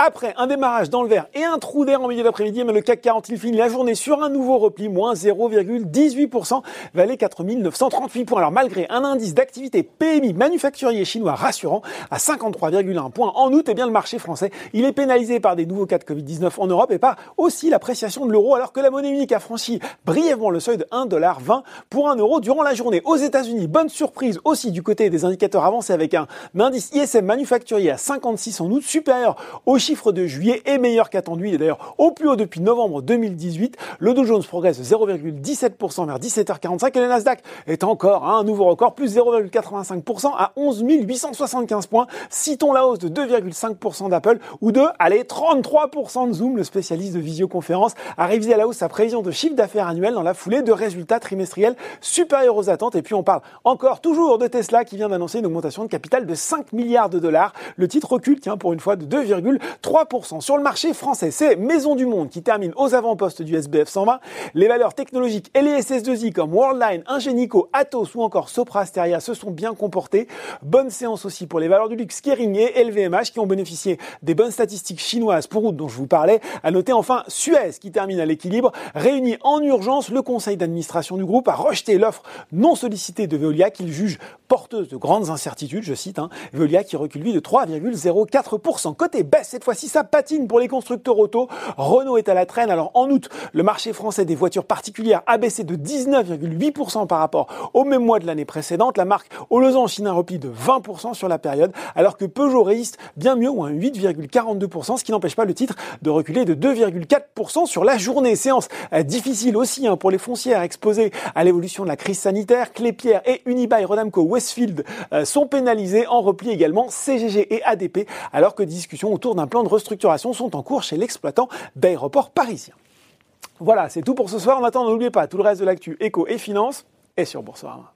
Après un démarrage dans le vert et un trou d'air en milieu d'après-midi, mais le CAC 40 il finit la journée sur un nouveau repli, moins 0,18%, valait 4938 points. Alors malgré un indice d'activité PMI manufacturier chinois rassurant à 53,1 points en août, eh bien le marché français, il est pénalisé par des nouveaux cas de Covid-19 en Europe et par aussi l'appréciation de l'euro alors que la monnaie unique a franchi brièvement le seuil de 1,20$ pour un euro durant la journée. Aux États-Unis, bonne surprise aussi du côté des indicateurs avancés avec un indice ISM manufacturier à 56 en août supérieur au chiffre de juillet et meilleur qu'attendu. Il est d'ailleurs au plus haut depuis novembre 2018. Le Dow Jones progresse de 0,17% vers 17h45 et le Nasdaq est encore un nouveau record, plus 0,85% à 11 875 points. Citons la hausse de 2,5% d'Apple ou de, allez, 33% de Zoom, le spécialiste de visioconférence, a révisé à la hausse sa prévision de chiffre d'affaires annuel dans la foulée de résultats trimestriels supérieurs aux attentes. Et puis on parle encore toujours de Tesla qui vient d'annoncer une augmentation de capital de 5 milliards de dollars. Le titre recule, tiens, pour une fois de 2,3%. Sur le marché français, c'est Maison du Monde qui termine aux avant-postes du SBF 120. Les valeurs technologiques et les SS2I comme Worldline, Ingenico, Atos ou encore Sopra Steria se sont bien comportés. Bonne séance aussi pour les valeurs du luxe Kering et LVMH qui ont bénéficié des bonnes statistiques chinoises pour août dont je vous parlais. À noter enfin Suez qui termine à l'équilibre. Réuni en urgence, le conseil d'administration du groupe a rejeté l'offre non sollicitée de Veolia qu'il juge porteuse de grandes incertitudes, je cite, hein, Veolia qui recule lui de 3,04%. Côté baisse, cette fois-ci, ça patine pour les constructeurs auto. Renault est à la traîne. Alors en août, le marché français des voitures particulières a baissé de 19,8% par rapport au même mois de l'année précédente. La marque Olosan Chine un repli de 20% sur la période, alors que Peugeot résiste bien mieux ou un 8,42%, ce qui n'empêche pas le titre de reculer de 2,4% sur la journée. Séance difficile aussi hein, pour les foncières exposées à l'évolution de la crise sanitaire. Clépierre et Unibail Rodamco Westfield euh, sont pénalisés en repli également CGG et ADP, alors que discussions autour d'un plan de restructuration sont en cours chez l'exploitant d'aéroports parisiens. Voilà, c'est tout pour ce soir. En attendant, n'oubliez pas tout le reste de l'actu éco et finance est sur Boursorama.